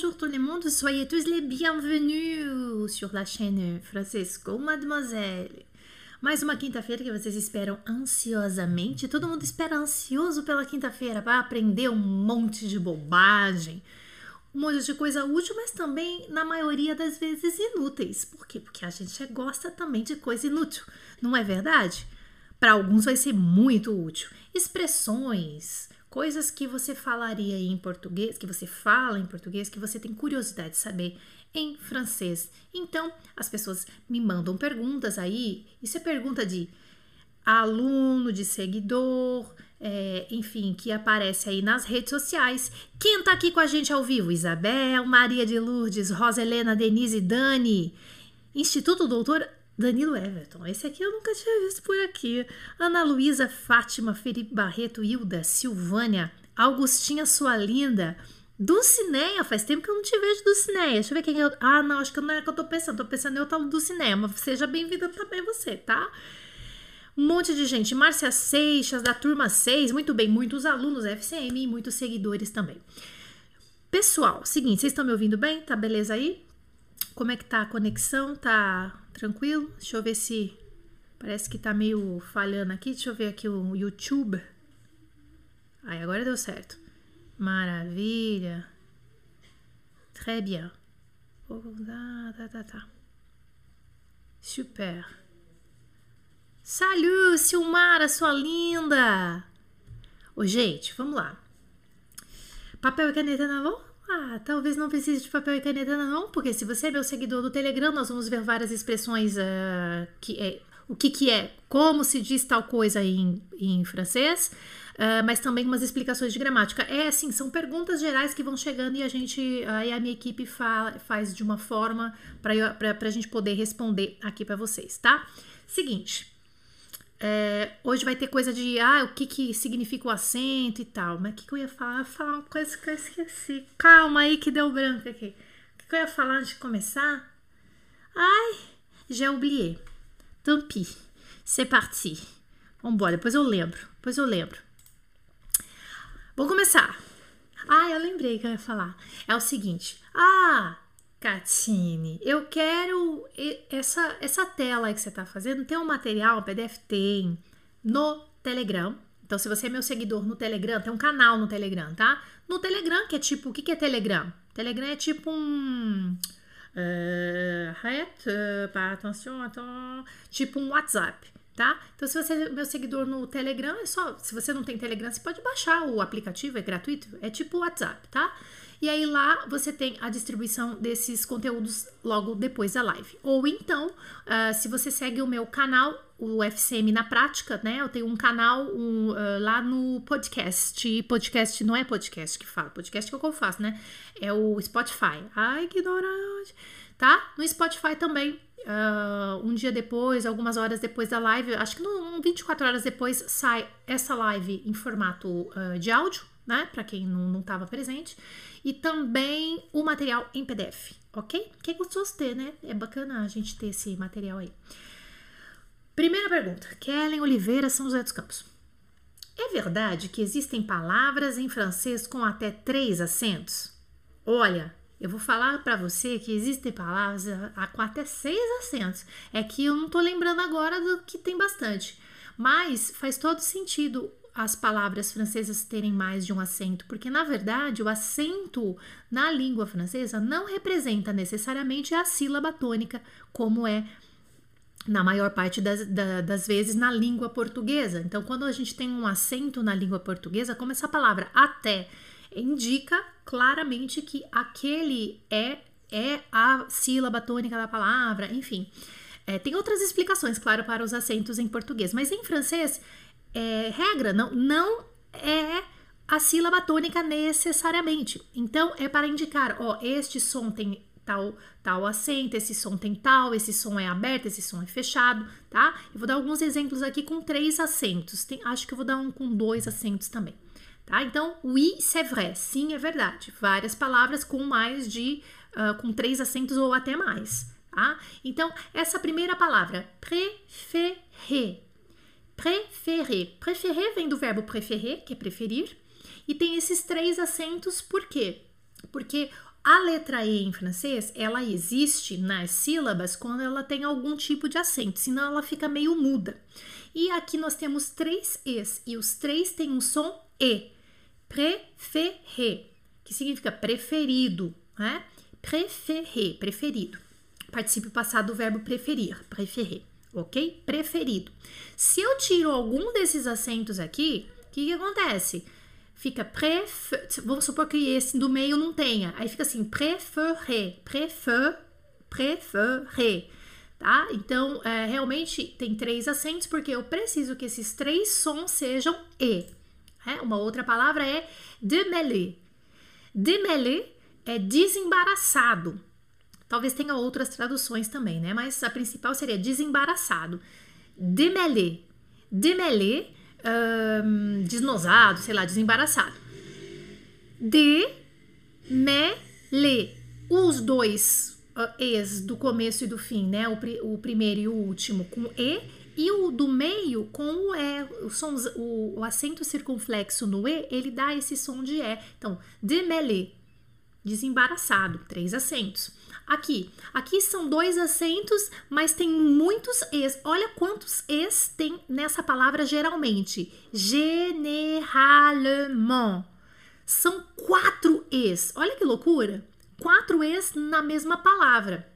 bonjour tout le monde, soyez tous les bienvenus sur la chaîne Francisco Mademoiselle. Mais uma quinta-feira que vocês esperam ansiosamente. Todo mundo espera ansioso pela quinta-feira para aprender um monte de bobagem, um monte de coisa útil, mas também, na maioria das vezes, inúteis. Por quê? Porque a gente gosta também de coisa inútil, não é verdade? Para alguns vai ser muito útil. Expressões, coisas que você falaria em português, que você fala em português, que você tem curiosidade de saber em francês. Então, as pessoas me mandam perguntas aí. Isso é pergunta de aluno, de seguidor, é, enfim, que aparece aí nas redes sociais. Quem tá aqui com a gente ao vivo? Isabel, Maria de Lourdes, Rosa Helena, Denise, Dani. Instituto Doutor Danilo Everton. Esse aqui eu nunca tinha visto por aqui. Ana Luísa, Fátima, Felipe Barreto, Hilda, Silvânia, Augustinha, sua linda. Dulcineia, faz tempo que eu não te vejo Dulcineia. Deixa eu ver quem é. Ah, não, acho que não é que eu tô pensando. Tô pensando em outra Dulcineia, mas seja bem-vinda também você, tá? Um monte de gente. Márcia Seixas, da turma 6. Muito bem, muitos alunos FCM e muitos seguidores também. Pessoal, seguinte, vocês estão me ouvindo bem? Tá beleza aí? Como é que tá a conexão? Tá tranquilo? Deixa eu ver se. Parece que tá meio falhando aqui. Deixa eu ver aqui o YouTube. Aí, agora deu certo. Maravilha. Très bien. Tá, tá, tá, tá. Super. Salut, Silmara, sua linda! Ô, gente, vamos lá. Papel e caneta na mão? Ah, talvez não precise de papel e caneta não, porque se você é meu seguidor do Telegram, nós vamos ver várias expressões uh, que é o que, que é, como se diz tal coisa em, em francês, uh, mas também umas explicações de gramática. É assim, são perguntas gerais que vão chegando e a gente, aí a minha equipe fa faz de uma forma para a gente poder responder aqui para vocês, tá? Seguinte. É, hoje vai ter coisa de ah, o que, que significa o acento e tal. Mas o que, que eu ia falar? Eu falar uma coisa que eu esqueci. Calma aí que deu branco aqui. O que, que eu ia falar antes de começar? Ai, já oublié. Tant pis. C'est parti. Vambora, depois eu lembro. Depois eu lembro. Vou começar. Ah, eu lembrei que eu ia falar. É o seguinte. Ah, Catine, eu quero essa, essa tela que você está fazendo, tem um material, um PDF tem no Telegram. Então, se você é meu seguidor no Telegram, tem um canal no Telegram, tá? No Telegram, que é tipo, o que, que é Telegram? Telegram é tipo um. Uh, tipo um WhatsApp, tá? Então, se você é meu seguidor no Telegram, é só. Se você não tem Telegram, você pode baixar o aplicativo, é gratuito, é tipo WhatsApp, tá? E aí lá você tem a distribuição desses conteúdos logo depois da live. Ou então, uh, se você segue o meu canal, o FCM na prática, né? Eu tenho um canal um, uh, lá no podcast. Podcast não é podcast que fala, podcast que é que eu faço, né? É o Spotify. Ai, que ignorante. Tá? No Spotify também. Uh, um dia depois, algumas horas depois da live, acho que no, 24 horas depois sai essa live em formato de áudio, né? Para quem não estava presente e também o material em PDF, ok? Que é gostoso ter, né? É bacana a gente ter esse material aí. Primeira pergunta, Kellen Oliveira, São José dos Campos. É verdade que existem palavras em francês com até três acentos? Olha, eu vou falar para você que existem palavras com até seis acentos. É que eu não tô lembrando agora do que tem bastante. Mas faz todo sentido as palavras francesas terem mais de um acento, porque na verdade o acento na língua francesa não representa necessariamente a sílaba tônica, como é na maior parte das, das vezes na língua portuguesa. Então, quando a gente tem um acento na língua portuguesa, como essa palavra até indica claramente que aquele é é a sílaba tônica da palavra, enfim. É, tem outras explicações, claro, para os acentos em português, mas em francês é, regra, não, não é a sílaba tônica necessariamente. Então, é para indicar, ó, este som tem tal, tal acento, esse som tem tal, esse som é aberto, esse som é fechado, tá? Eu vou dar alguns exemplos aqui com três acentos. Tem, acho que eu vou dar um com dois acentos também. Tá? Então, oui, c'est vrai. Sim, é verdade. Várias palavras com mais de, uh, com três acentos ou até mais. Tá? Então, essa primeira palavra, préféré, Préféré. Préféré vem do verbo préférer, que é preferir, e tem esses três acentos, por quê? Porque A letra E em francês, ela existe nas sílabas quando ela tem algum tipo de acento, senão ela fica meio muda. E aqui nós temos três E's, e os três têm um som E. Préféré, que significa preferido, né? Préféré, preferido. Participio passado do verbo preferir, préféré, ok? Preferido. Se eu tiro algum desses acentos aqui, o que, que acontece? fica pref... Vamos supor que esse do meio não tenha. Aí fica assim, préféré, prefer, préféré, tá? Então, é, realmente tem três acentos porque eu preciso que esses três sons sejam E. É? Uma outra palavra é démêler. Démêler é desembaraçado. Talvez tenha outras traduções também, né? Mas a principal seria desembaraçado. Démêler. Démêler um, desnosado, sei lá, desembaraçado. De, me, le. Os dois uh, es do começo e do fim, né? O, o primeiro e o último com e e o do meio com o E, o, som, o, o, acento circunflexo no E, ele dá esse som de E. Então, démêlé, desembaraçado, três acentos. Aqui, aqui são dois acentos, mas tem muitos es. Olha quantos es tem nessa palavra geralmente. Generalement. São quatro es. Olha que loucura. Quatro es na mesma palavra.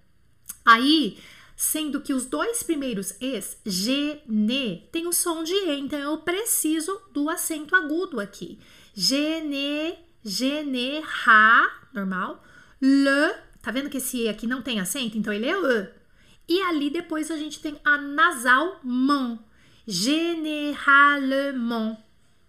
Aí, sendo que os dois primeiros es, gene, tem o som de e, então eu preciso do acento agudo aqui. Gene, genera, normal. Le, Tá vendo que esse E aqui não tem acento? Então ele é E. E ali depois a gente tem a nasal man. Generalement.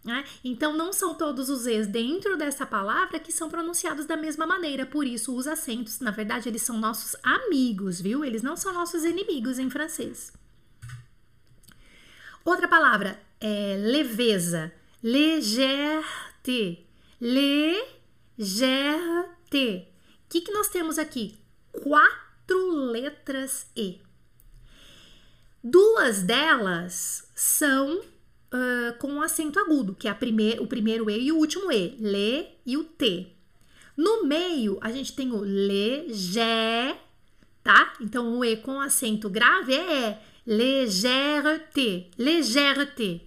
Né? Então não são todos os E's dentro dessa palavra que são pronunciados da mesma maneira. Por isso os acentos, na verdade, eles são nossos amigos, viu? Eles não são nossos inimigos em francês. Outra palavra é leveza. Légèreté. Légèreté que, que nós temos aqui? Quatro letras E. Duas delas são uh, com acento agudo, que é primeir, o primeiro E e o último E, Le e o T. No meio, a gente tem o Gé, tá? Então, o E com acento grave é légèreté, légèreté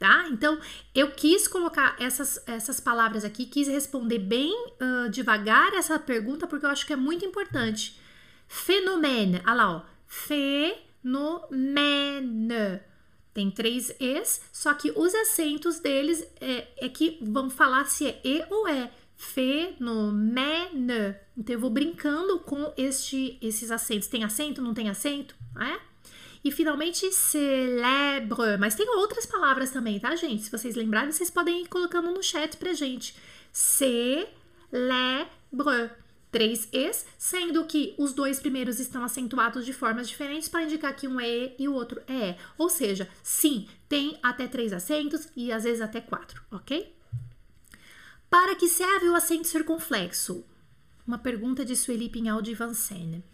tá? Então, eu quis colocar essas, essas palavras aqui, quis responder bem uh, devagar essa pergunta, porque eu acho que é muito importante. Fenômeno, olha lá, ó. Fenômeno. Tem três Es, só que os acentos deles é, é que vão falar se é E ou é. Fenômeno. Então, eu vou brincando com este, esses acentos. Tem acento, não tem acento? É? E finalmente, celebre. Mas tem outras palavras também, tá, gente? Se vocês lembrarem, vocês podem ir colocando no chat pra gente. Celebre. Três Es, sendo que os dois primeiros estão acentuados de formas diferentes para indicar que um é E e o outro é E. Ou seja, sim, tem até três acentos e às vezes até quatro, ok? Para que serve o acento circunflexo? Uma pergunta de Sueli Pinhal de Vincennes.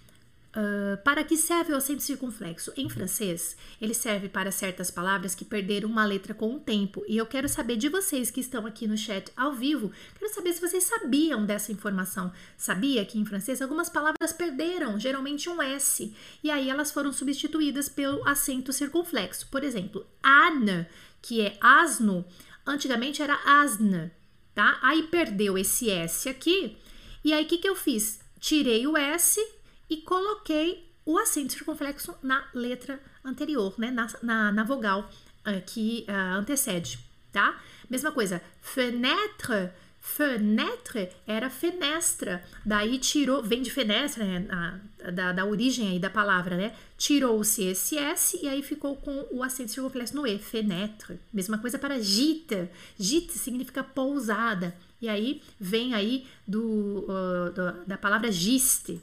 Uh, para que serve o acento circunflexo? Em francês, ele serve para certas palavras que perderam uma letra com o tempo. E eu quero saber de vocês que estão aqui no chat ao vivo, quero saber se vocês sabiam dessa informação. Sabia que em francês algumas palavras perderam geralmente um S e aí elas foram substituídas pelo acento circunflexo. Por exemplo, âne, que é asno, antigamente era asne, tá? Aí perdeu esse S aqui. E aí o que, que eu fiz? Tirei o S e coloquei o acento circunflexo na letra anterior, né? Na, na, na vogal uh, que uh, antecede, tá? Mesma coisa, fenêtre, fenêtre era fenestra, daí tirou, vem de fenestra, né? Da, da origem aí da palavra, né? Tirou-se esse S e aí ficou com o acento circunflexo no E, fenêtre. Mesma coisa para gite, gite significa pousada, e aí vem aí do, uh, do da palavra giste,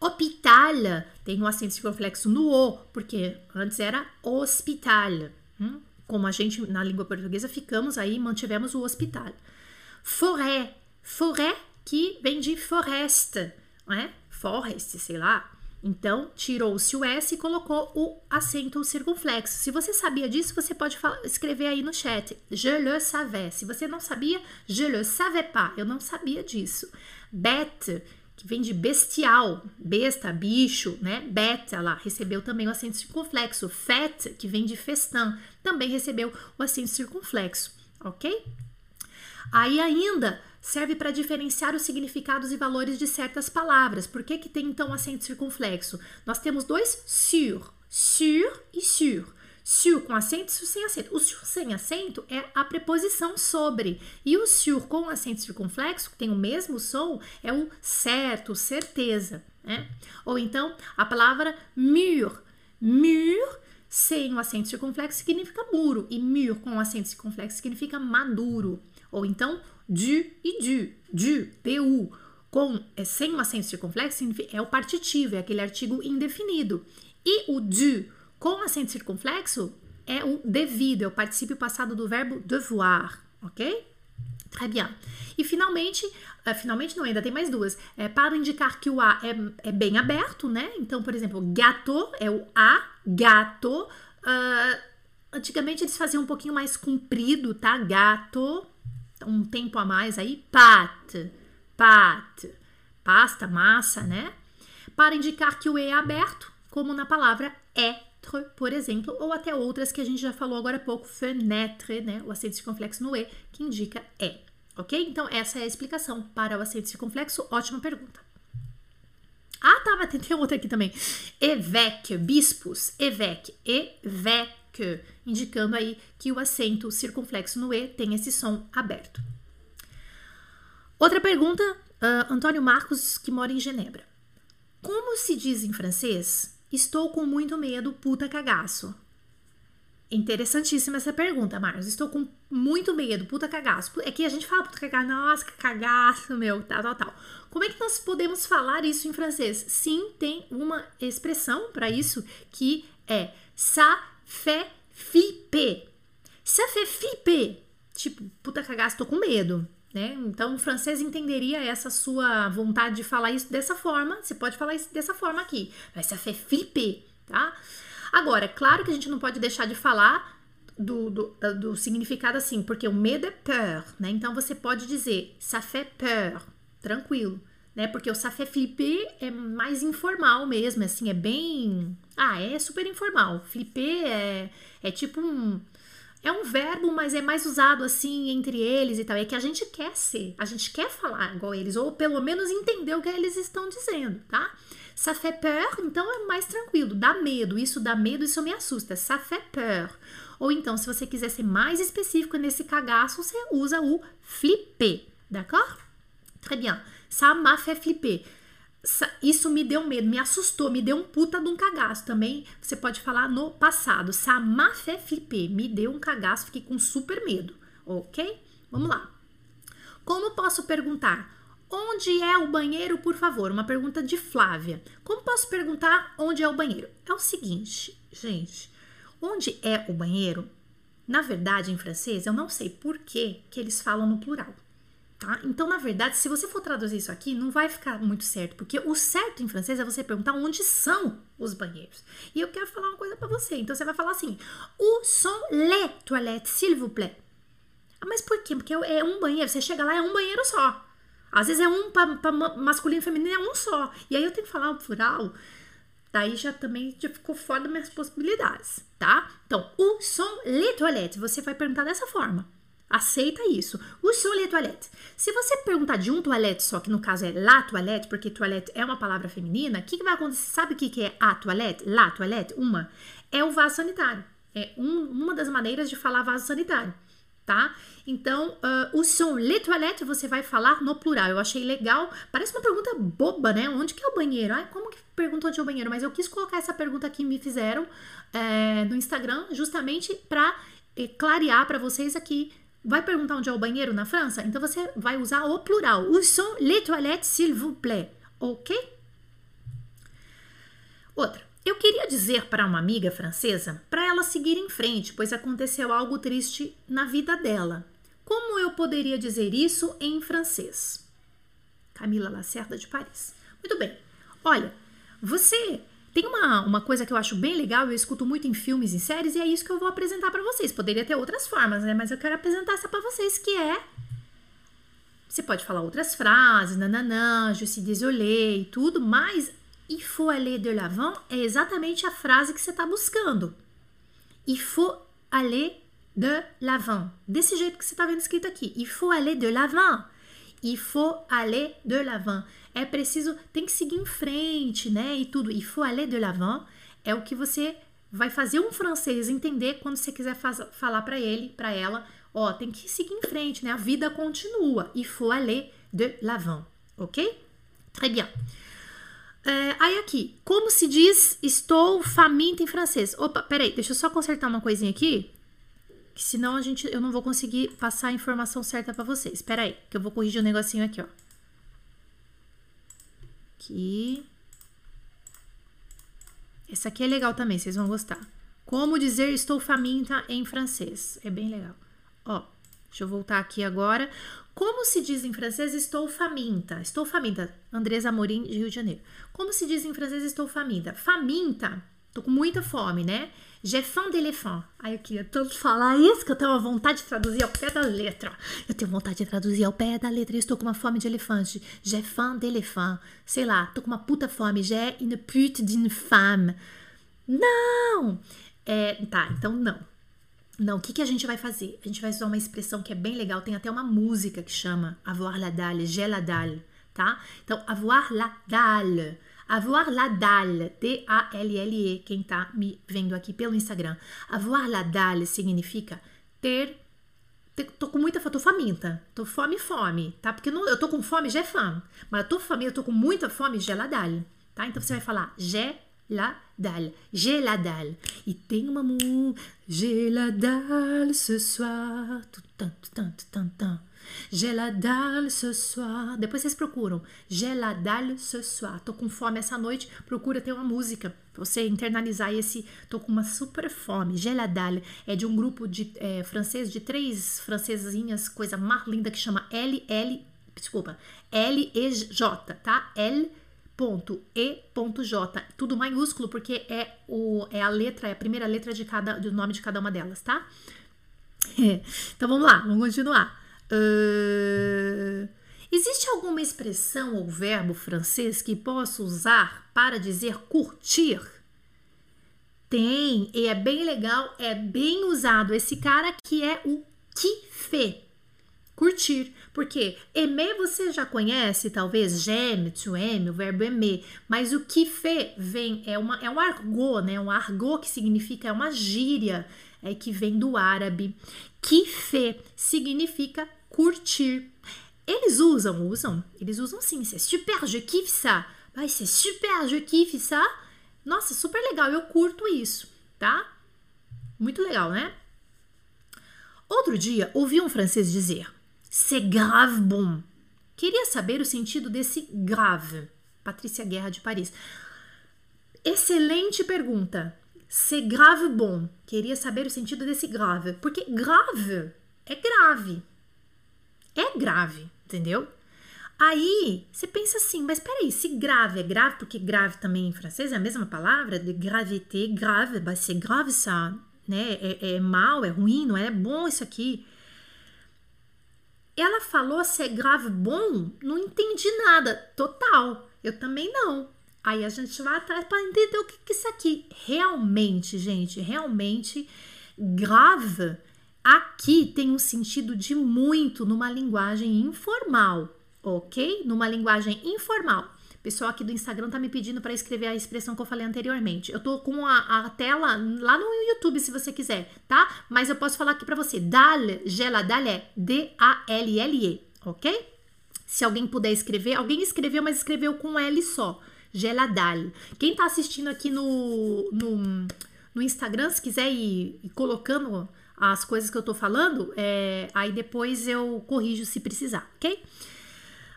Hospital tem um acento circunflexo no O, porque antes era hospital. Hum? Como a gente na língua portuguesa ficamos aí, mantivemos o hospital. Forêt, forêt que vem de floresta, né? Forest, sei lá. Então, tirou-se o S e colocou o acento circunflexo. Se você sabia disso, você pode falar, escrever aí no chat. Je le savais. Se você não sabia, je le savais pas. Eu não sabia disso. Bête, que vem de bestial, besta, bicho, né? Bête, lá, recebeu também o acento circunflexo. Fête, que vem de festin, também recebeu o acento circunflexo, ok? Aí ainda serve para diferenciar os significados e valores de certas palavras. Por que, que tem então acento circunflexo? Nós temos dois sur, sur e sur. Sur com acento sur sem acento. O sur sem acento é a preposição sobre. E o sur com acento circunflexo, que tem o mesmo som, é o certo, certeza. Né? Ou então a palavra mur. Mur sem o acento circunflexo significa muro. E mur com acento circunflexo significa maduro. Ou então du e du, du, du, com, é, sem um acento circunflexo, é o partitivo, é aquele artigo indefinido. E o du com acento circunflexo é o devido, é o particípio passado do verbo devoir, ok? Très bien. E finalmente, uh, finalmente não, ainda tem mais duas. É, para indicar que o A é, é bem aberto, né? Então, por exemplo, gato é o A, gato. Uh, antigamente eles faziam um pouquinho mais comprido, tá? Gato, um tempo a mais aí, pat, pat, pasta, massa, né? Para indicar que o E é aberto, como na palavra être, por exemplo, ou até outras que a gente já falou agora há pouco, fenêtre, né? O acento circunflexo no E, que indica é, ok? Então, essa é a explicação para o acento circunflexo. Ótima pergunta. Ah, tá, mas tem outra aqui também. Évêque, bispos, évêque, évêque indicando aí que o acento circunflexo no E tem esse som aberto. Outra pergunta, uh, Antônio Marcos, que mora em Genebra. Como se diz em francês? Estou com muito medo, puta cagaço. Interessantíssima essa pergunta, Marcos. Estou com muito medo, puta cagaço. É que a gente fala puta cagaço, nossa, cagaço, meu, tal, tal, tal. Como é que nós podemos falar isso em francês? Sim, tem uma expressão para isso que é ça fait flipper. Ça fait flipper. Tipo, puta cagaço, tô com medo. Né? Então, o francês entenderia essa sua vontade de falar isso dessa forma. Você pode falar isso dessa forma aqui. Ça fait flipper, tá? Agora, claro que a gente não pode deixar de falar do, do, do, significado assim, porque o medo é peur, né? Então você pode dizer ça fait peur, tranquilo, né? Porque o ça fait flipper é mais informal mesmo, assim, é bem. Ah, é super informal. Flipper é, é tipo um. É um verbo, mas é mais usado assim entre eles e tal. É que a gente quer ser, a gente quer falar igual eles, ou pelo menos entender o que eles estão dizendo, tá? Ça fait peur, então é mais tranquilo, dá medo, isso dá medo, isso me assusta. Ça fait peur. Ou então, se você quiser ser mais específico nesse cagaço, você usa o flipper, d'accord? Très bien. Ça m'a fait flipper isso me deu medo, me assustou, me deu um puta de um cagaço. Também você pode falar no passado. Ça m'a. Me deu um cagaço, fiquei com super medo. Ok? Vamos lá. Como posso perguntar? Onde é o banheiro, por favor? Uma pergunta de Flávia. Como posso perguntar onde é o banheiro? É o seguinte, gente. Onde é o banheiro? Na verdade, em francês, eu não sei por que, que eles falam no plural. Tá? Então, na verdade, se você for traduzir isso aqui, não vai ficar muito certo, porque o certo em francês é você perguntar onde são os banheiros. E eu quero falar uma coisa para você. Então, você vai falar assim: Où sont les toilettes, s'il vous plaît? Ah, mas por quê? Porque é um banheiro. Você chega lá, é um banheiro só. Às vezes é um para masculino e feminino, é um só. E aí eu tenho que falar o plural. Daí já também já ficou fora das minhas possibilidades, tá? Então, où sont les toilettes? Você vai perguntar dessa forma. Aceita isso. O sont les toilettes? Se você perguntar de um toalete só, que no caso é la toilette, porque toilette é uma palavra feminina, o que, que, vai acontecer? Sabe o que, que é a toilette? La toilette? Uma. É o vaso sanitário. É um, uma das maneiras de falar vaso sanitário, tá? Então, uh, o sont les toilettes você vai falar no plural. Eu achei legal. Parece uma pergunta boba, né? Onde que é o banheiro? Ai, como que pergunta onde é o banheiro? Mas eu quis colocar essa pergunta que me fizeram é, no Instagram, justamente para é, clarear para vocês aqui Vai perguntar onde é o banheiro na França? Então você vai usar o plural. Où sont les toilettes, s'il vous plaît? Ok? Outra. Eu queria dizer para uma amiga francesa para ela seguir em frente, pois aconteceu algo triste na vida dela. Como eu poderia dizer isso em francês? Camila Lacerda de Paris. Muito bem. Olha, você tem uma, uma coisa que eu acho bem legal, eu escuto muito em filmes e séries, e é isso que eu vou apresentar para vocês. Poderia ter outras formas, né? Mas eu quero apresentar essa para vocês, que é. Você pode falar outras frases, nananã, je suis désolé e tudo, mas il faut aller de l'avant é exatamente a frase que você está buscando. Il faut aller de l'avant. Desse jeito que você está vendo escrito aqui. Il faut aller de l'avant. Il faut aller de l'avant. É preciso, tem que seguir em frente, né? E tudo. Il faut aller de l'avant é o que você vai fazer um francês entender quando você quiser faz, falar para ele, para ela, ó, tem que seguir em frente, né? A vida continua. Il faut aller de l'avant, ok? Très bien. É, aí aqui, como se diz estou faminta em francês? Opa, peraí, deixa eu só consertar uma coisinha aqui, que senão a gente, eu não vou conseguir passar a informação certa para vocês. Peraí, que eu vou corrigir um negocinho aqui, ó. Aqui. Essa aqui é legal também, vocês vão gostar. Como dizer estou faminta em francês? É bem legal. Ó, deixa eu voltar aqui agora. Como se diz em francês estou faminta? Estou faminta. Andresa Amorim, de Rio de Janeiro. Como se diz em francês estou faminta? Faminta, tô com muita fome, né? J'ai faim d'éléphant. Aí eu queria tanto falar isso que eu tenho uma vontade de traduzir ao pé da letra. Eu tenho vontade de traduzir ao pé da letra. Eu estou com uma fome de elefante. J'ai faim d'éléphant. Sei lá, tô com uma puta fome. J'ai une pute d'une femme. Não! É, tá, então não. Não, o que, que a gente vai fazer? A gente vai usar uma expressão que é bem legal, tem até uma música que chama avoir la dalle, j'ai la dalle, tá? Então, avoir la dalle. Avoir la dalle, D-A-L-L-E, quem tá me vendo aqui pelo Instagram. Avoir la dalle significa ter, ter tô com muita fome, tô faminta, tô fome, fome, tá? Porque não, eu tô com fome, já é fome, mas eu tô faminta, eu tô com muita fome, j'ai la dalle, tá? Então você vai falar j'ai la dalle. J'ai la dalle. E tem uma mu. La dalle ce soir. Tutan, tutan, tutan, tutan. J'ai la dalle ce soir. Depois vocês procuram. J'ai la dalle ce soir. Tô com fome essa noite. Procura ter uma música. Pra você internalizar esse. Tô com uma super fome. J'ai la dalle. É de um grupo de é, francês, de três francesinhas, coisa mais linda que chama L, L. Desculpa. L, E, J, tá? L, ponto e ponto j tudo maiúsculo porque é o é a letra é a primeira letra de cada do nome de cada uma delas tá então vamos lá vamos continuar uh, existe alguma expressão ou verbo francês que posso usar para dizer curtir tem e é bem legal é bem usado esse cara que é o kiffer curtir. Porque aimer você já conhece, talvez, j'aime, tu aimes, o verbo aimer, mas o kiffer vem, é, uma, é um argot, né? Um argot que significa, é uma gíria é, que vem do árabe. Kiffer significa curtir. Eles usam, usam, eles usam sim, c'est super, je kiffe ça. Ai, c'est super, je kiffe ça. Nossa, super legal, eu curto isso, tá? Muito legal, né? Outro dia, ouvi um francês dizer: C'est grave bon. Queria saber o sentido desse grave. Patrícia Guerra de Paris. Excelente pergunta. C'est grave bon. Queria saber o sentido desse grave. Porque grave é grave. É grave, entendeu? Aí você pensa assim, mas peraí, se grave é grave, porque grave também em francês é a mesma palavra, de gravité, grave, bah, c'est grave ça, né? É, é mal, é ruim, não é bom isso aqui. Ela falou se é grave bom, não entendi nada, total. Eu também não. Aí a gente vai atrás para entender o que, que isso aqui. Realmente, gente, realmente grave aqui tem um sentido de muito numa linguagem informal, ok? Numa linguagem informal pessoal aqui do Instagram tá me pedindo para escrever a expressão que eu falei anteriormente. Eu tô com a, a, tela lá no YouTube, se você quiser, tá? Mas eu posso falar aqui para você. Dalle, gela, dalle é D-A-L-L-E, ok? Se alguém puder escrever, alguém escreveu, mas escreveu com L só. Geladal. Quem tá assistindo aqui no, no, no Instagram, se quiser ir, ir, colocando as coisas que eu tô falando, é, aí depois eu corrijo se precisar, ok?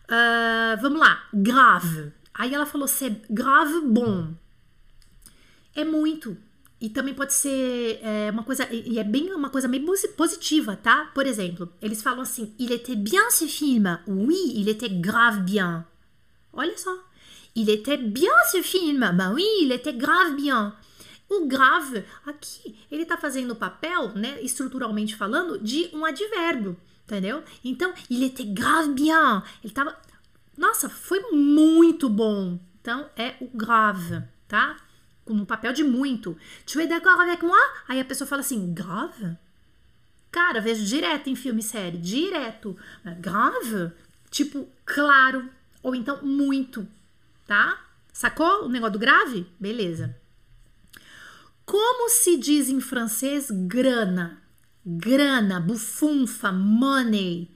Uh, vamos lá. Grave. Aí ela falou ser grave bom. É muito. E também pode ser é, uma coisa, e é bem uma coisa meio positiva, tá? Por exemplo, eles falam assim: Il était bien ce film. Oui, il était grave bien. Olha só. Il était bien ce film. Ben oui, il était grave bien. O grave aqui, ele tá fazendo o papel, né, estruturalmente falando, de um advérbio, entendeu? Então, il était grave bien. Ele tava. Nossa, foi muito bom. Então, é o grave, tá? No papel de muito. Tu es d'accord avec moi? Aí a pessoa fala assim, grave? Cara, vejo direto em filme e série, direto. Grave? Tipo, claro. Ou então, muito, tá? Sacou o negócio do grave? Beleza. Como se diz em francês grana? Grana, bufunfa, money.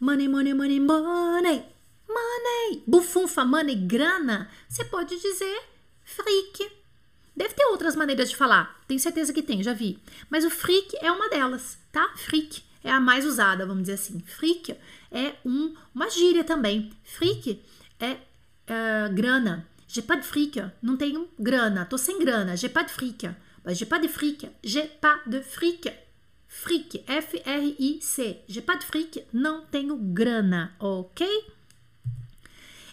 Money, money, money, money. Money. Bufunfa, money, grana. Você pode dizer fric. Deve ter outras maneiras de falar. Tenho certeza que tem, já vi. Mas o fric é uma delas, tá? Fric é a mais usada, vamos dizer assim. Fric é um, uma gíria também. Fric é uh, grana. J'ai pas de fric. Não tenho grana. Tô sem grana. J'ai pas de fric. J'ai pas de fric. J'ai pas de fric. Fric, F-R-I-C. J'ai pas de fric, não tenho grana, ok?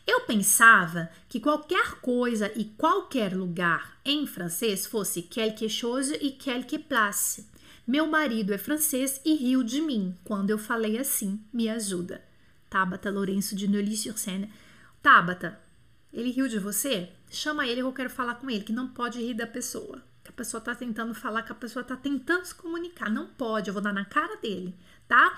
Eu pensava que qualquer coisa e qualquer lugar em francês fosse quelque chose e quelque place. Meu marido é francês e riu de mim quando eu falei assim. Me ajuda. Tabata Lourenço de Neuilly-sur-Seine. Tabata, ele riu de você? Chama ele que eu quero falar com ele, que não pode rir da pessoa que a pessoa está tentando falar, que a pessoa está tentando se comunicar. Não pode, eu vou dar na cara dele, tá?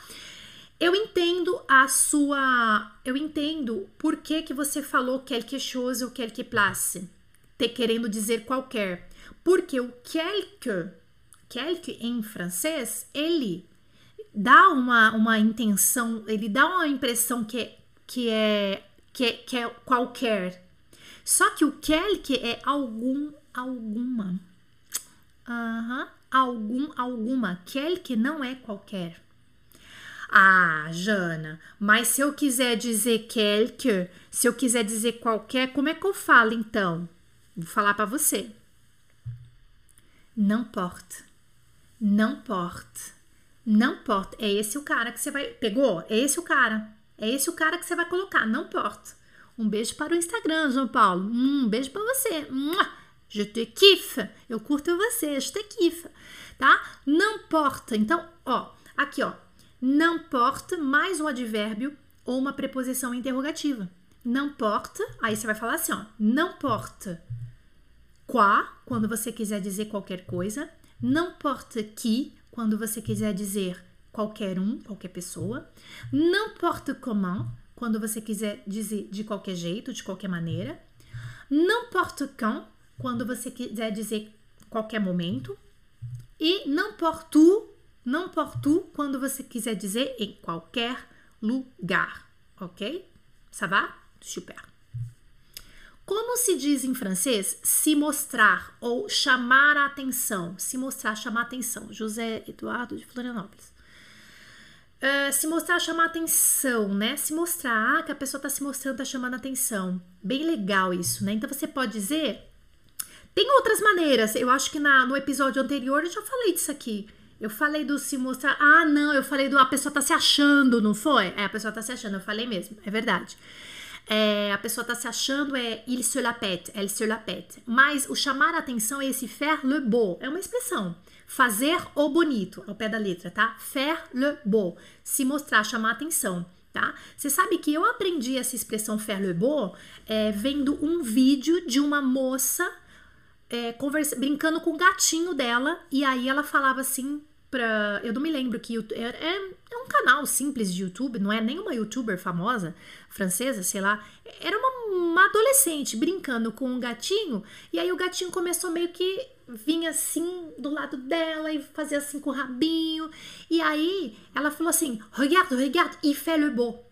Eu entendo a sua. Eu entendo por que, que você falou quelque chose ou quelque place. Ter querendo dizer qualquer. Porque o quelque, quelque em francês, ele dá uma, uma intenção, ele dá uma impressão que, é, que, é, que, é, que é qualquer. Só que o quelque é algum, alguma. Uhum. Algum, alguma. Quelque não é qualquer. Ah, Jana, mas se eu quiser dizer quelque, se eu quiser dizer qualquer, como é que eu falo então? Vou falar para você. Não porte. Não porte. Não porte. É esse o cara que você vai. Pegou? É esse o cara. É esse o cara que você vai colocar. Não porte. Um beijo para o Instagram, João Paulo. Um beijo para você. Je te kiffe. Eu curto você, je te kiffe, tá? Não porta. Então, ó, aqui, ó. Não porta mais um advérbio ou uma preposição interrogativa. Não porta, aí você vai falar assim, ó. Não porta quoi, quando você quiser dizer qualquer coisa. Não porta qui, quando você quiser dizer qualquer um, qualquer pessoa. Não porta comment, quando você quiser dizer de qualquer jeito, de qualquer maneira. Não porta quand, quando você quiser dizer qualquer momento. E não tu, não tu, quando você quiser dizer em qualquer lugar. Ok? Ça va? Super. Como se diz em francês se mostrar ou chamar a atenção? Se mostrar, chamar a atenção. José Eduardo de Florianópolis. Uh, se mostrar, chamar atenção, né? Se mostrar, ah, que a pessoa está se mostrando, está chamando atenção. Bem legal isso, né? Então você pode dizer tem outras maneiras. Eu acho que na, no episódio anterior eu já falei disso aqui. Eu falei do se mostrar. Ah, não, eu falei do a pessoa tá se achando, não foi? É, a pessoa tá se achando, eu falei mesmo, é verdade. É, a pessoa tá se achando é il se la pète, elle se la pète. Mas o chamar a atenção é esse faire le beau, é uma expressão. Fazer o bonito, ao pé da letra, tá? Faire le beau, se mostrar, chamar atenção. Tá? Você sabe que eu aprendi essa expressão faire le beau é, vendo um vídeo de uma moça é, conversa, brincando com o gatinho dela, e aí ela falava assim pra. Eu não me lembro que. É, é, é um canal simples de YouTube, não é nenhuma youtuber famosa, francesa, sei lá. Era uma, uma adolescente brincando com um gatinho, e aí o gatinho começou meio que vinha assim do lado dela e fazia assim com o rabinho. E aí ela falou assim: Regarde, regarde, il fait le beau.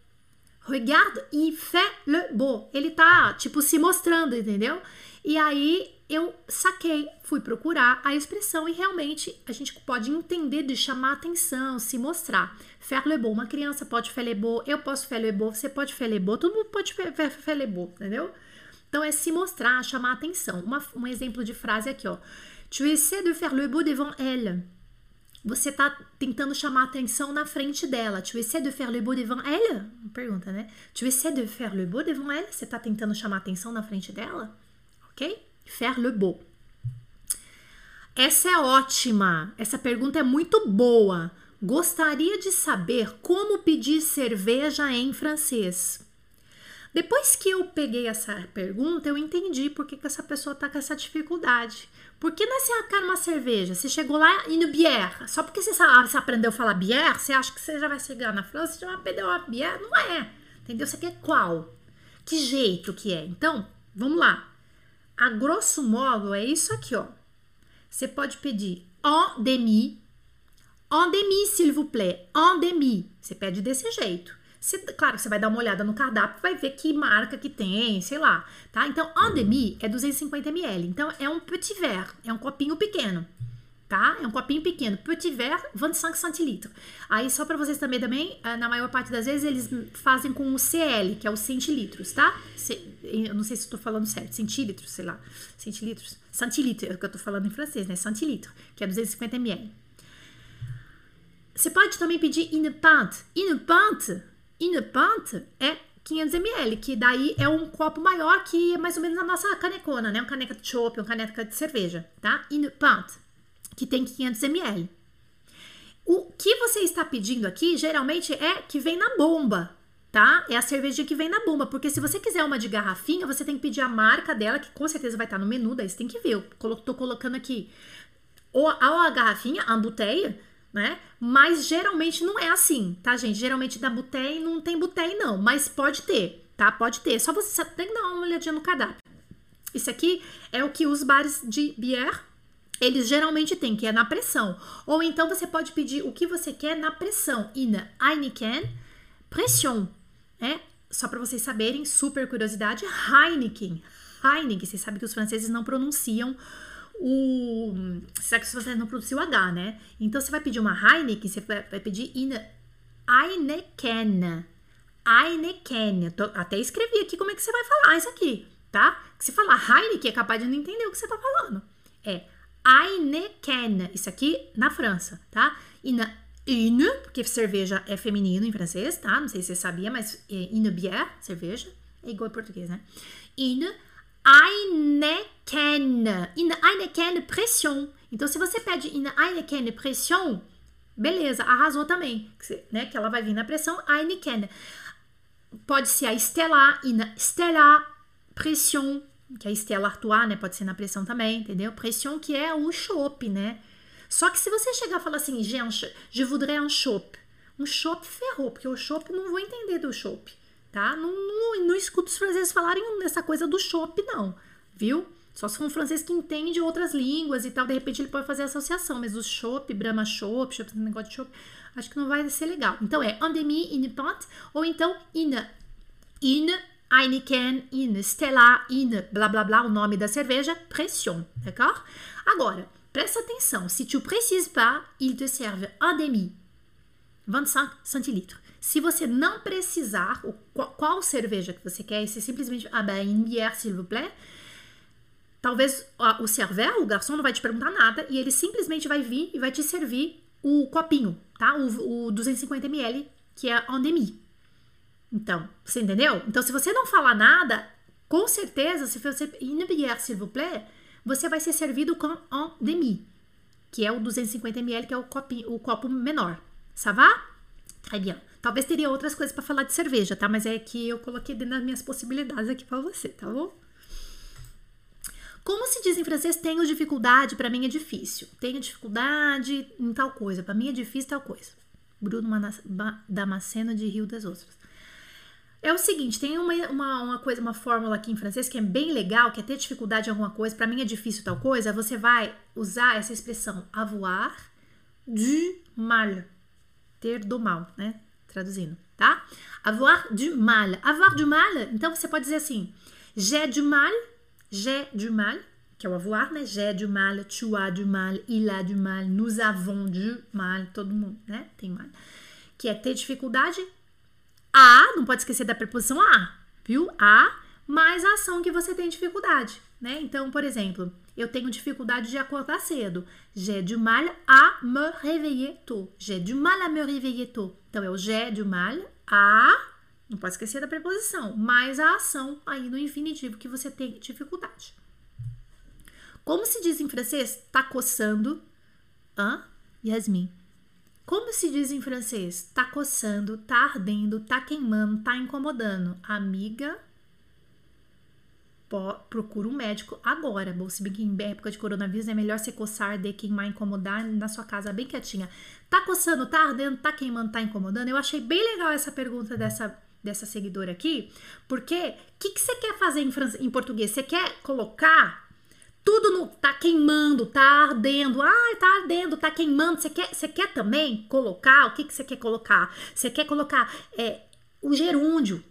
Regarde, il fait le beau. Ele tá, tipo, se mostrando, entendeu? E aí eu saquei, fui procurar a expressão e realmente a gente pode entender de chamar atenção, se mostrar. Faire le beau, uma criança pode faire le beau, eu posso faire le beau, você pode faire le beau, todo mundo pode faire le beau, entendeu? Então é se mostrar, chamar atenção. Uma, um exemplo de frase aqui, ó. Tu essaies de faire le beau devant elle. você tá tentando chamar atenção na frente dela. Tu essaies de faire le beau devant elle? Pergunta, né? Tu essaies de faire le beau devant elle? Você tá tentando chamar atenção na frente dela? Ok? Faire le beau. Essa é ótima. Essa pergunta é muito boa. Gostaria de saber como pedir cerveja em francês. Depois que eu peguei essa pergunta, eu entendi por que, que essa pessoa tá com essa dificuldade. Porque não é você quer uma cerveja, você chegou lá e no bière. Só porque você, sabe, você aprendeu a falar bière, você acha que você já vai chegar na França e já vai pedir uma bière? Não é. Entendeu? Você quer qual? Que jeito que é? Então, vamos lá. A grosso modo é isso aqui, ó. Você pode pedir en demi, en demi, s'il vous plaît, en demi. Você pede desse jeito. Você, claro, você vai dar uma olhada no cardápio, vai ver que marca que tem, sei lá, tá? Então, en demi é 250 ml. Então, é um petit verre, é um copinho pequeno, tá? É um copinho pequeno. Petit verre, 25 centilitros. Aí, só para vocês também, também, eh, na maior parte das vezes, eles fazem com o CL, que é os centilitros, tá? Eu não sei se estou falando certo, centímetros, sei lá, centilitros. Centilitro, é o que eu tô falando em francês, né? Centilitro, que é 250 ml. Você pode também pedir une pinte. Une pinte Une pinte é 500 ml, que daí é um copo maior que é mais ou menos a nossa canecona, né? Uma caneca de chopp, uma caneca de cerveja, tá? Une pinte, que tem 500 ml. O que você está pedindo aqui, geralmente, é que vem na bomba, tá? É a cerveja que vem na bomba, porque se você quiser uma de garrafinha, você tem que pedir a marca dela, que com certeza vai estar no menu, daí você tem que ver. Eu tô colocando aqui ou a, garrafinha, a bouteille, né? Mas geralmente não é assim, tá, gente? Geralmente da butei não tem butei, não, mas pode ter, tá? Pode ter. Só você tem que dar uma olhadinha no cardápio. Isso aqui é o que os bares de bière eles geralmente têm, que é na pressão. Ou então você pode pedir o que você quer na pressão. In Heineken, pression. É, só para vocês saberem, super curiosidade, Heineken. Heineken, vocês sabem que os franceses não pronunciam o. Que você não produziu H, né? Então você vai pedir uma Heineken, você vai, pedir in Heineken. Heineken. Até escrevi aqui como é que você vai falar isso aqui, tá? Se falar Heineken é capaz de não entender o que você tá falando. É Heineken. Isso aqui na França, tá? In une, porque cerveja é feminino em francês, tá? Não sei se você sabia, mas é une bière, cerveja, é igual em português, né? Heineken. In Heineken Pression. Então, se você pede in Heineken Pression, beleza, arrasou também. Né, que ela vai vir na pressão Heineken. Pode ser a Stella, in Stella Pression, que é a Stella Artois, né? Pode ser na pressão também, entendeu? Pression que é o chopp, né? Só que se você chegar e falar assim, gente, je voudrais un chopp. Um chopp ferrou, porque o chopp não vou entender do chopp tá? Não, não, não escuto os franceses falarem dessa coisa do chopp, não, viu? Só se for um francês que entende outras línguas e tal, de repente ele pode fazer associação, mas o chopp, Brahma chopp, chopp, negócio de chopp, acho que não vai ser legal. Então é en demi, in pot, ou então in, in Heineken, in Stella, in blá blá blá, o nome da cerveja, pression, d'accord? Agora, presta atenção, se tu précises pas, il te serve en demi, 25 centilitros. Se você não precisar, o, qual, qual, cerveja que você quer, e você simplesmente, ah ben, une bière, s'il vous plaît, talvez o server, o garçom, não vai te perguntar nada e ele simplesmente vai vir e vai te servir o copinho, tá? O, o 250ml, que é en demi. Então, você entendeu? Então, se você não falar nada, com certeza, se você une bière, s'il vous plaît, você vai ser servido com en demi, que é o 250ml, que é o, copinho, o copo menor. Ça va? Très bien. Talvez teria outras coisas para falar de cerveja, tá? Mas é que eu coloquei dentro das minhas possibilidades aqui para você, tá bom? Como se diz em francês, tenho dificuldade, para mim é difícil. Tenho dificuldade em tal coisa, para mim é difícil tal coisa. Bruno Damasceno de Rio das Ostras. É o seguinte, tem uma, uma, uma, coisa, uma fórmula aqui em francês que é bem legal, que é ter dificuldade em alguma coisa, para mim é difícil tal coisa, você vai usar essa expressão avoir du mal, ter do mal, né? Traduzindo, tá? Avoir du mal. Avoir du mal, então você pode dizer assim: j'ai du mal, j'ai du mal, que é o avoir, né? J'ai du mal, tu as du mal, il a du mal, nous avons du mal, todo mundo, né? Tem mal. Que é ter dificuldade. A, não pode esquecer da preposição a, viu? A mais a ação que você tem dificuldade, né? Então, por exemplo, eu tenho dificuldade de acordar cedo. J'ai du mal à me réveiller tôt. J'ai du mal à me réveiller tôt. Então, é o j'ai du mal à, não pode esquecer da preposição, mais a ação aí no infinitivo que você tem dificuldade. Como se diz em francês? Tá coçando. Hã? Yasmin. Como se diz em francês? Tá coçando, tá ardendo, tá queimando, tá incomodando. Amiga, procura um médico agora. Bom, se bem que em época de coronavírus é melhor você coçar, de queimar, incomodar na sua casa bem quietinha. Tá coçando, tá ardendo, tá queimando, tá incomodando? Eu achei bem legal essa pergunta dessa, dessa seguidora aqui, porque o que, que você quer fazer em, em português? Você quer colocar tudo no, tá queimando, tá ardendo. Ai, tá ardendo, tá queimando. Você quer, você quer também colocar? O que, que você quer colocar? Você quer colocar é, o gerúndio.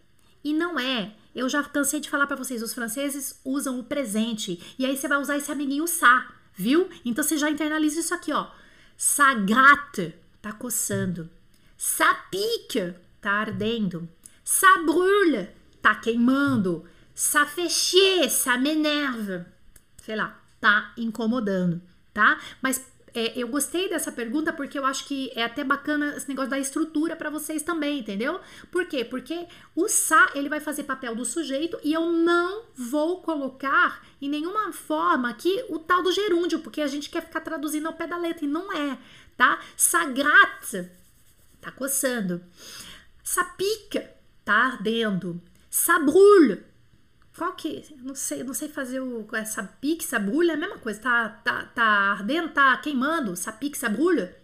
E não é. Eu já cansei de falar para vocês, os franceses usam o presente. E aí você vai usar esse amiguinho sa, viu? Então você já internaliza isso aqui, ó. Ça gratte, tá coçando. Ça pique, tá ardendo. Ça brûle, tá queimando. Ça fait chier, ça m'énerve sei lá, tá incomodando, tá? Mas é, eu gostei dessa pergunta porque eu acho que é até bacana esse negócio da estrutura para vocês também, entendeu? Por quê? Porque o sa ele vai fazer papel do sujeito e eu não vou colocar em nenhuma forma aqui o tal do gerúndio, porque a gente quer ficar traduzindo ao pé da letra e não é, tá? Sagrat, tá coçando. Sapica, tá ardendo. Sabrulho, qual que. Não sei, não sei fazer o, essa pique, brulha, é a mesma coisa. Tá, tá, tá ardendo, tá queimando, essa pique, brulha.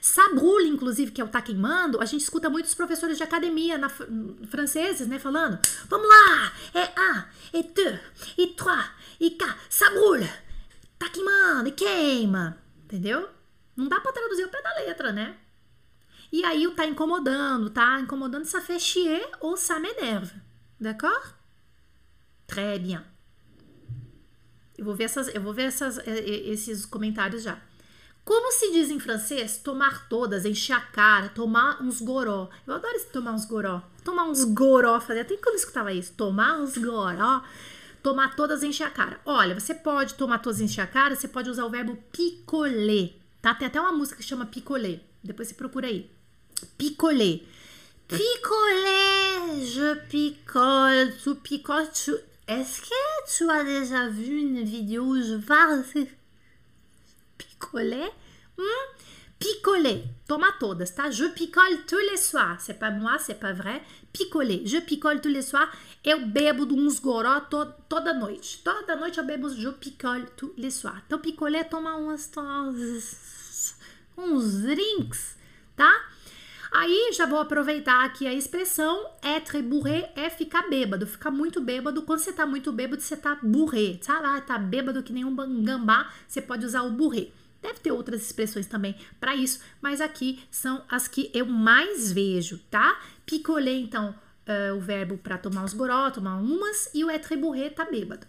Sabrulha, inclusive, que é o tá queimando, a gente escuta muitos professores de academia na, franceses, né, falando: vamos lá, é a, é deux, e trois, e cá, sabrulha, tá queimando e queima, entendeu? Não dá para traduzir o pé da letra, né? E aí o tá incomodando, tá incomodando, ça fait chier ou ça m'énerve, d'accord? Très bien. Eu vou ver, essas, eu vou ver essas, esses comentários já. Como se diz em francês, tomar todas, encher a cara, tomar uns goró. Eu adoro esse tomar uns goró. Tomar uns goró, fazia tempo que eu não escutava isso. Tomar uns goró. Tomar todas, encher a cara. Olha, você pode tomar todas, encher a cara, você pode usar o verbo picoler, tá? Tem até uma música que chama picoler. Depois você procura aí. Picoler. Picoler, je picole, tu picoles, tu... Est-ce que tu as déjà vu une vidéo où je parle picoler? Hum? Picoler. Toma todas, tá? Je picole tous les soirs. C'est pas moi, c'est pas vrai. Picoler. Je picole tous les soirs. Eu bebo uns goró to toda noite. Toda noite eu bebo je picole tous les soirs. Então, picoler é tomar uns drinks, tá? Aí já vou aproveitar aqui a expressão être bourré é ficar bêbado, ficar muito bêbado. Quando você tá muito bêbado, você tá bourré, sabe? Ah, tá bêbado que nem um gambá, você pode usar o bourré. Deve ter outras expressões também para isso, mas aqui são as que eu mais vejo, tá? Picolé, então, uh, o verbo para tomar uns goró, tomar umas, e o être bourré tá bêbado.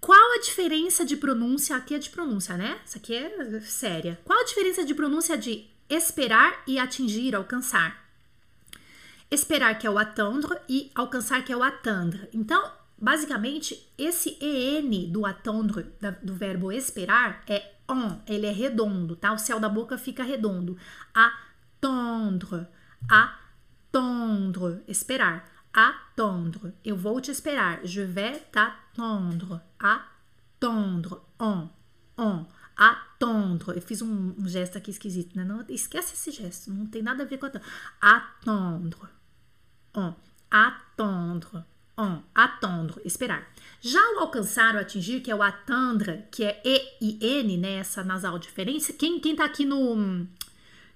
Qual a diferença de pronúncia? Aqui é de pronúncia, né? Isso aqui é séria. Qual a diferença de pronúncia de esperar e atingir, alcançar. Esperar, que é o attendre, e alcançar, que é o atteindre. Então, basicamente, esse EN do attendre, do verbo esperar, é on, ele é redondo, tá? O céu da boca fica redondo. Attendre, attendre, esperar. Attendre, eu vou te esperar. Je vais t'attendre. Attendre, on, on attendre. Eu fiz um, um, gesto aqui esquisito, né? Não, esquece esse gesto, não tem nada a ver com attendre. Attendre. On. Attendre. On. Esperar. Já o alcançar ou atingir, que é o attendre, que é E e N, né? Essa nasal diferença. Quem, quem tá aqui no.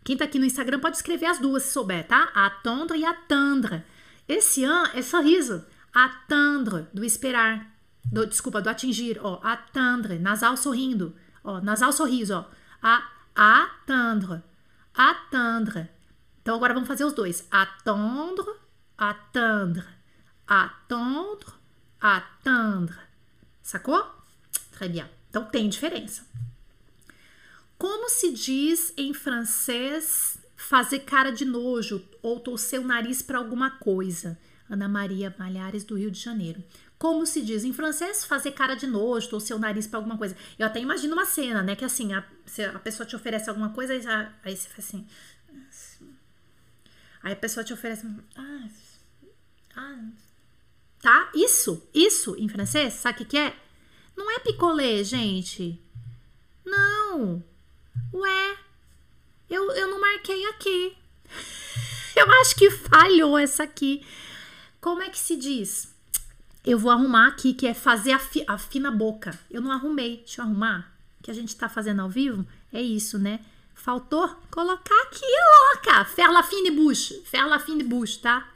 Quem tá aqui no Instagram pode escrever as duas se souber, tá? Attendre e attendre. Esse an é sorriso. Attendre, do esperar. Do, desculpa, do atingir. Ó, attendre, nasal sorrindo. Ó, nasal sorriso, ó. A, attendre, attendre. Então agora vamos fazer os dois. Attendre, attendre, attendre, attendre. Sacou? Très bien. Então tem diferença. Como se diz em francês fazer cara de nojo ou torcer o nariz para alguma coisa? Ana Maria Malhares, do Rio de Janeiro. Como se diz em francês, fazer cara de nojo, ou seu nariz pra alguma coisa. Eu até imagino uma cena, né? Que assim, a, a pessoa te oferece alguma coisa, aí, aí você faz assim. Aí a pessoa te oferece. Ah, ah, tá? Isso, isso em francês, sabe o que, que é? Não é picolé, gente. Não. Ué, eu, eu não marquei aqui. Eu acho que falhou essa aqui. Como é que se diz? Eu vou arrumar aqui, que é fazer a, fi, a fina boca. Eu não arrumei. Deixa eu arrumar. Que a gente tá fazendo ao vivo. É isso, né? Faltou colocar aqui, louca. Faire la fine bouche. Faire la fine bouche, tá?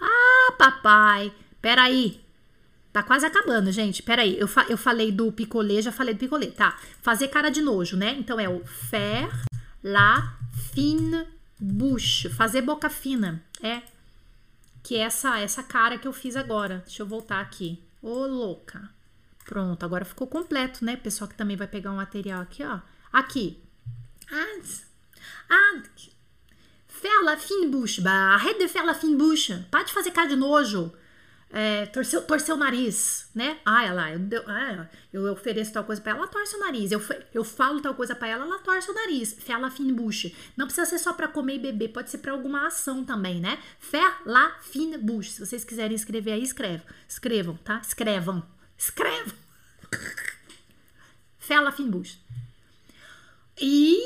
Ah, papai. Peraí. Tá quase acabando, gente. Peraí. Eu, fa eu falei do picolé, já falei do picolé. Tá. Fazer cara de nojo, né? Então é o faire la fine bouche. Fazer boca fina. É que é essa essa cara que eu fiz agora. Deixa eu voltar aqui. Ô, louca. Pronto, agora ficou completo, né? Pessoal que também vai pegar um material aqui, ó. Aqui. Ah, ah, faire la fine bouche. Arrête de faire la bouche. Para de fazer cara de nojo é, torceu, torceu o nariz, né? Ah, ela, eu, ah, eu ofereço tal coisa para ela, ela torce o nariz. Eu, eu falo tal coisa para ela, ela torce o nariz. Faire la. Não precisa ser só para comer e beber, pode ser para alguma ação também, né? Faire la. Se vocês quiserem escrever aí, escrevam. Escrevam, tá? Escrevam. Escrevam. Faire la. E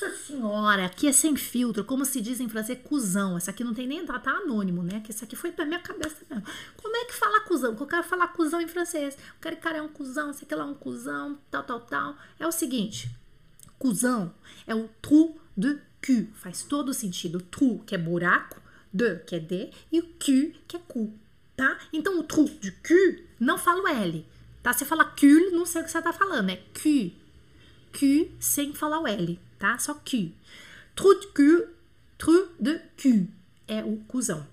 nossa senhora, aqui é sem filtro, como se diz em francês, cuzão. Essa aqui não tem nem, tá, tá anônimo, né? Que essa aqui foi pra minha cabeça mesmo. Como é que fala cuzão? Que eu quero falar cuzão em francês. Que cara é um cuzão, esse aqui lá é um cuzão, tal, tal, tal. É o seguinte, cuzão é o trou de cul. Faz todo sentido. Trou, que é buraco, de, que é de, e o cul, que é cu, tá? Então, o trou de cul, não fala o L, tá? Você fala cul, não sei o que você tá falando, é cul. Q sem falar o L, tá? Só Q. Trou de cul, trou de cul é o cuzão.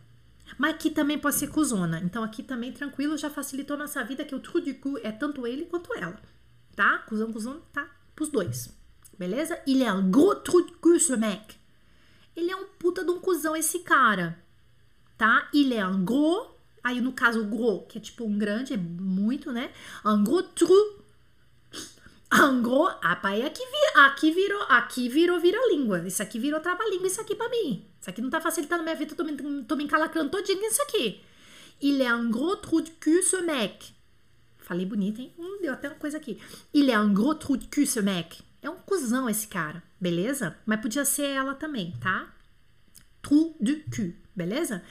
Mas aqui também pode ser cuzona. Então aqui também tranquilo, já facilitou nossa vida que o trou de cul é tanto ele quanto ela, tá? Cuzão, cuzão, tá? Pros dois. Beleza? Il est un gros trou de cul, ce mec. Ele é um puta de um cuzão, esse cara. Tá? Il est un gros. Aí, no caso, gros, que é tipo um grande, é muito, né? Un gros trou Angro, apai, aqui, vira, aqui virou, aqui virou vira-língua. Isso aqui virou trava-língua, isso aqui pra mim. Isso aqui não tá facilitando minha vida, tô me, tô me encalacrando todinho nisso aqui. Il est un gros trou de cul, ce mec. Falei bonito, hein? Hum, deu até uma coisa aqui. Il est un gros trou de cul, ce mec. É um cuzão esse cara, beleza? Mas podia ser ela também, tá? Trou de cul, beleza?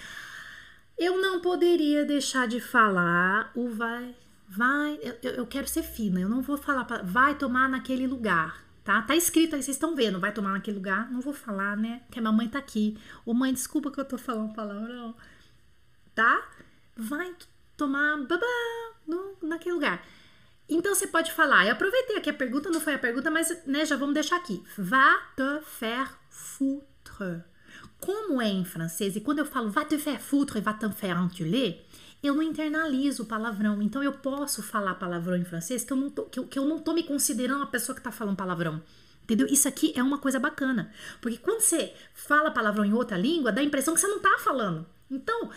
Eu não poderia deixar de falar o vai vai, eu, eu quero ser fina, eu não vou falar, pra, vai tomar naquele lugar, tá? Tá escrito aí, vocês estão vendo, vai tomar naquele lugar, não vou falar, né? Que a mamãe tá aqui. Ô mãe, desculpa que eu tô falando palavrão, tá? Vai tomar babá no, naquele lugar. Então você pode falar, eu aproveitei aqui a pergunta, não foi a pergunta, mas né, já vamos deixar aqui. Va te faire foutre. Como é em francês, e quando eu falo va te faire foutre e va te faire enculer, eu não internalizo palavrão. Então eu posso falar palavrão em francês que eu não tô, que eu, que eu não tô me considerando a pessoa que tá falando palavrão. Entendeu? Isso aqui é uma coisa bacana. Porque quando você fala palavrão em outra língua, dá a impressão que você não tá falando. Então,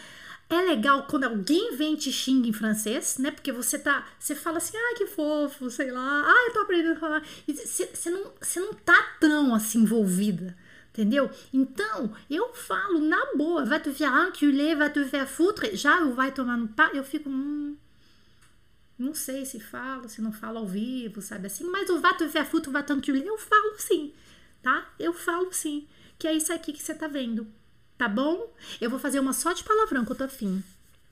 é legal quando alguém vem te xinga em francês, né? Porque você tá. Você fala assim, ai, que fofo, sei lá, ai, eu tô aprendendo a falar. E você, não, você não tá tão assim envolvida. Entendeu? Então, eu falo na boa, vai te faire enculer, vai te faire foutre, já vai tomar no pá, eu fico, hum, não sei se falo, se não falo ao vivo, sabe assim, mas o vai te faire foutre, vai te enculer, eu falo sim, tá? Eu falo sim, que é isso aqui que você tá vendo, tá bom? Eu vou fazer uma só de palavrão que eu tô afim.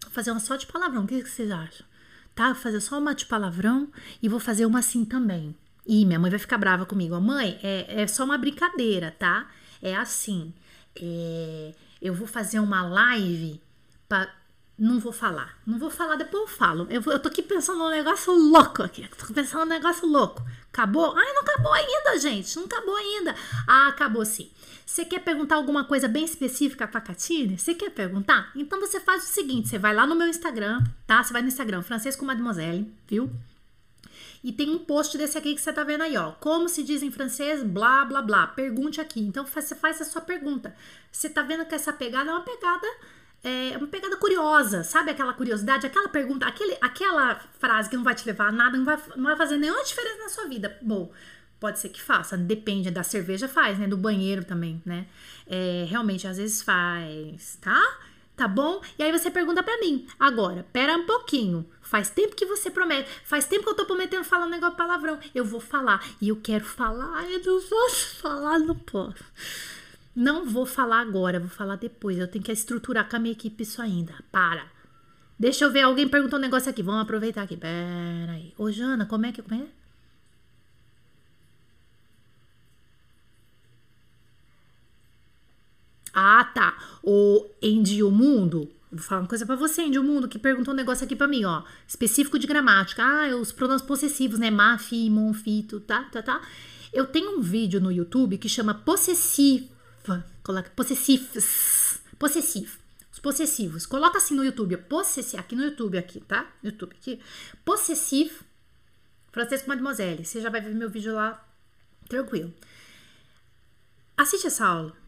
Vou fazer uma só de palavrão, o que, vocês acham? Tá? Vou fazer só uma de palavrão e vou fazer uma assim também. Ih, minha mãe vai ficar brava comigo. Mãe, é, é só uma brincadeira, tá? É assim: é, eu vou fazer uma live para. Não vou falar. Não vou falar, depois eu falo. Eu, eu tô aqui pensando num negócio louco aqui. Tô pensando num negócio louco. Acabou? Ai, não acabou ainda, gente. Não acabou ainda. Ah, acabou sim. Você quer perguntar alguma coisa bem específica pra Catine? Você quer perguntar? Então você faz o seguinte: você vai lá no meu Instagram, tá? Você vai no Instagram, Francesco Mademoiselle, viu? E tem um post desse aqui que você tá vendo aí, ó. Como se diz em francês, blá, blá, blá. Pergunte aqui. Então, você faz a sua pergunta. Você tá vendo que essa pegada é uma pegada é, uma pegada curiosa, sabe? Aquela curiosidade, aquela pergunta, aquele, aquela frase que não vai te levar a nada, não vai, não vai fazer nenhuma diferença na sua vida. Bom, pode ser que faça, depende da cerveja faz, né? Do banheiro também, né? É, realmente, às vezes faz, tá? Tá bom? E aí você pergunta para mim, agora, pera um pouquinho. Faz tempo que você promete, faz tempo que eu tô prometendo falar um negócio palavrão. Eu vou falar. E eu quero falar, eu não posso falar, não posso. Não vou falar agora, vou falar depois. Eu tenho que estruturar com a minha equipe isso ainda. Para. Deixa eu ver, alguém perguntou um negócio aqui. Vamos aproveitar aqui. Pera aí. Ô, Jana, como é que. Como é? Ah, tá. O Endi o Mundo. Vou falar uma coisa para você, Endi o Mundo, que perguntou um negócio aqui para mim, ó. Específico de gramática. Ah, os pronomes possessivos, né? Ma, fi, mon, fito, tá, tá, tá. Eu tenho um vídeo no YouTube que chama Possessivo Coloca possessivos. Possessivo. Os possessivos. Coloca assim no YouTube. Possessivo. Aqui no YouTube, aqui, tá? YouTube aqui. Possessivo. Francês com Mademoiselle. Você já vai ver meu vídeo lá tranquilo. Assiste essa aula.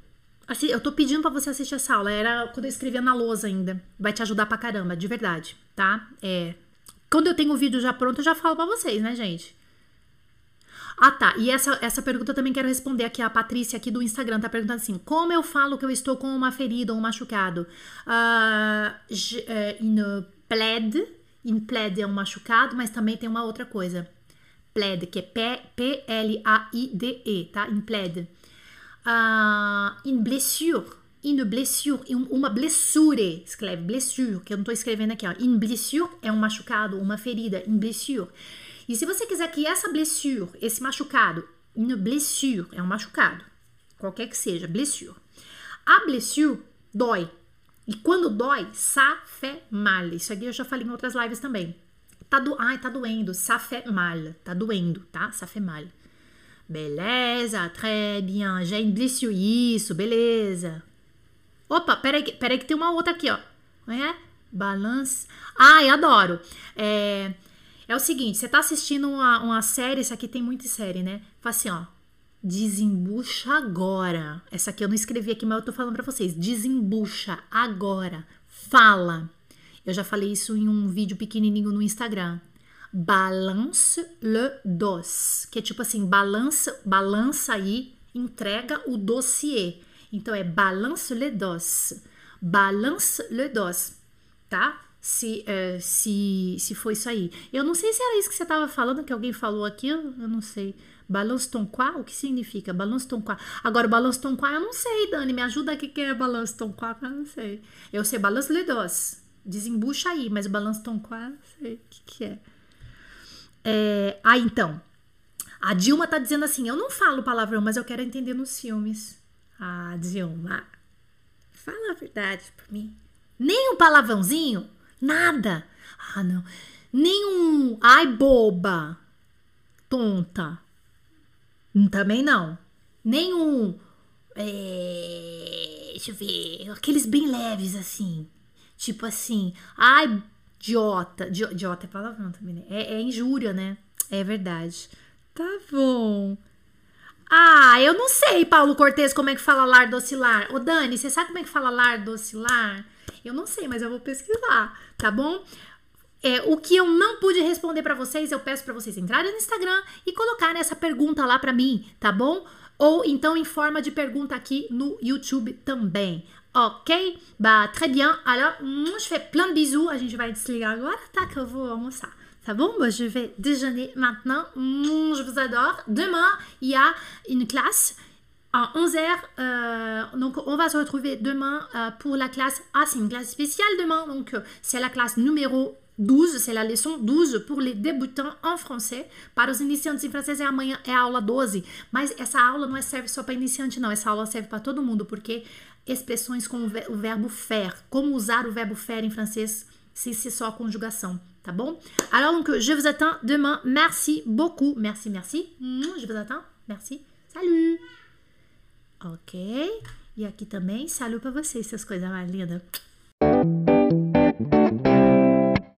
Eu tô pedindo para você assistir essa aula. Era quando eu escrevia na lousa ainda. Vai te ajudar pra caramba, de verdade, tá? É. Quando eu tenho o vídeo já pronto, eu já falo para vocês, né, gente? Ah, tá. E essa, essa pergunta eu também quero responder aqui. A Patrícia aqui do Instagram tá perguntando assim: como eu falo que eu estou com uma ferida ou um machucado? Uh, uh, in plaid. In plaid é um machucado, mas também tem uma outra coisa. Plaid, que é P-L-A-I-D-E, tá? In plaid. Uh, in blessure. In blessure, uma blessure, escreve blessure, que eu não tô escrevendo aqui, ó. In blessure é um machucado, uma ferida, in blessure. E se você quiser que essa blessure, esse machucado, une blessure, é um machucado, qualquer que seja, blessure. A blessure dói. E quando dói, fait mal. Isso aqui eu já falei em outras lives também. Tá do, ai, tá doendo, fait mal. Tá doendo, tá? Fait mal. Beleza, très bien. Blessure. Isso, beleza. Opa, peraí, peraí que tem uma outra aqui, ó. É? Balance. Ai, adoro. É, é o seguinte, você tá assistindo uma, uma série, essa aqui tem muita série, né? Fala assim, ó. Desembucha agora. Essa aqui eu não escrevi aqui, mas eu tô falando para vocês. Desembucha agora. Fala. Eu já falei isso em um vídeo pequenininho no Instagram. Balance le dos. Que é tipo assim, balança, balança aí, entrega o dossiê. Então é balance le dos. Balance le dos, tá? se, é, se, se foi isso aí. Eu não sei se era isso que você estava falando, que alguém falou aqui, eu, não sei. Balance ton quoi? O que significa? Balance ton quoi? Agora, balance ton quoi eu não sei, Dani. Me ajuda aqui que é balance ton quoi, eu não sei. Eu sei balance le dos. Desembucha aí, mas balance ton quoi, sei o que, que é. É. Ah, então. A Dilma tá dizendo assim: eu não falo palavrão, mas eu quero entender nos filmes. Ah, Dilma, fala a verdade pra mim. Nem um palavrãozinho? Nada. Ah, não. Nenhum. Ai, boba. Tonta. Também não. Nenhum. É, deixa eu ver. Aqueles bem leves assim. Tipo assim. Ai, idiota. Idiota é palavrão também, né? É, é injúria, né? É verdade. Tá bom. Ah, eu não sei, Paulo Cortez, como é que fala lar docilar. Ô, Dani, você sabe como é que fala lar docilar? Eu não sei, mas eu vou pesquisar, tá bom? É, o que eu não pude responder para vocês, eu peço para vocês entrarem no Instagram e colocarem essa pergunta lá para mim, tá bom? Ou então em forma de pergunta aqui no YouTube também. Ok? Bah, très bien. Alors, je fais plein de bisous. A gente vai desligar agora, tá? Que eu vou almoçar. Tá bon bah, Je vais déjeuner maintenant. Je vous adore. Demain, il y a une classe à 11h. Euh, donc, on va se retrouver demain euh, pour la classe. Ah, c'est une classe spéciale demain. Donc, euh, c'est la classe numéro 12, c'est la leção 12 pour les débutants en français. Para os iniciantes em francês amanhã, é a aula 12. Mas essa aula não é serve só para iniciante, não. Essa aula serve para todo mundo, porque expressões como o verbo faire, como usar o verbo faire em francês sem ser só a conjugação. tá bon Alors donc je vous attends demain. Merci beaucoup. Merci, merci. Je vous attends. Merci. Salut. Ok. E aqui também, salut para vocês, essas coisas mais lindas.